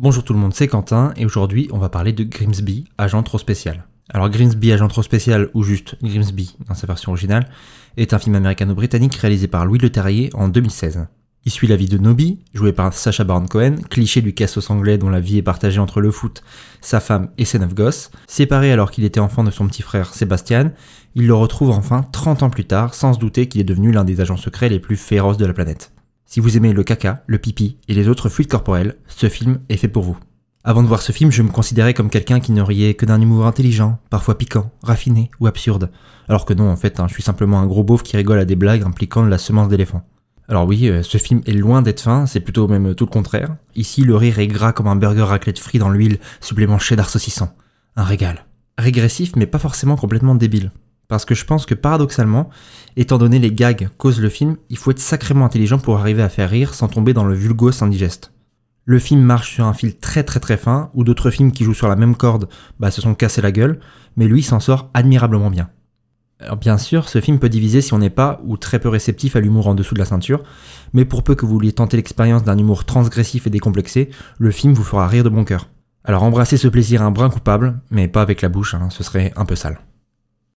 Bonjour tout le monde, c'est Quentin et aujourd'hui on va parler de Grimsby, agent trop spécial. Alors Grimsby, agent trop spécial ou juste Grimsby dans sa version originale, est un film américano-britannique réalisé par Louis Leterrier en 2016. Il suit la vie de Nobby, joué par Sacha Baron Cohen, cliché du cassos anglais dont la vie est partagée entre le foot, sa femme et ses neuf gosses. Séparé alors qu'il était enfant de son petit frère Sébastien, il le retrouve enfin 30 ans plus tard, sans se douter qu'il est devenu l'un des agents secrets les plus féroces de la planète. Si vous aimez le caca, le pipi et les autres fluides corporels, ce film est fait pour vous. Avant de voir ce film, je me considérais comme quelqu'un qui ne riait que d'un humour intelligent, parfois piquant, raffiné ou absurde. Alors que non, en fait, hein, je suis simplement un gros beauf qui rigole à des blagues impliquant de la semence d'éléphant. Alors oui, euh, ce film est loin d'être fin, c'est plutôt même tout le contraire. Ici, le rire est gras comme un burger raclette frit dans l'huile, supplément cheddar saucisson. Un régal. Régressif, mais pas forcément complètement débile. Parce que je pense que paradoxalement, étant donné les gags causent le film, il faut être sacrément intelligent pour arriver à faire rire sans tomber dans le vulgos indigeste. Le film marche sur un fil très très très fin, ou d'autres films qui jouent sur la même corde bah, se sont cassés la gueule, mais lui s'en sort admirablement bien. Alors bien sûr, ce film peut diviser si on n'est pas ou très peu réceptif à l'humour en dessous de la ceinture, mais pour peu que vous vouliez tenter l'expérience d'un humour transgressif et décomplexé, le film vous fera rire de bon cœur. Alors embrassez ce plaisir un brin coupable, mais pas avec la bouche, hein, ce serait un peu sale.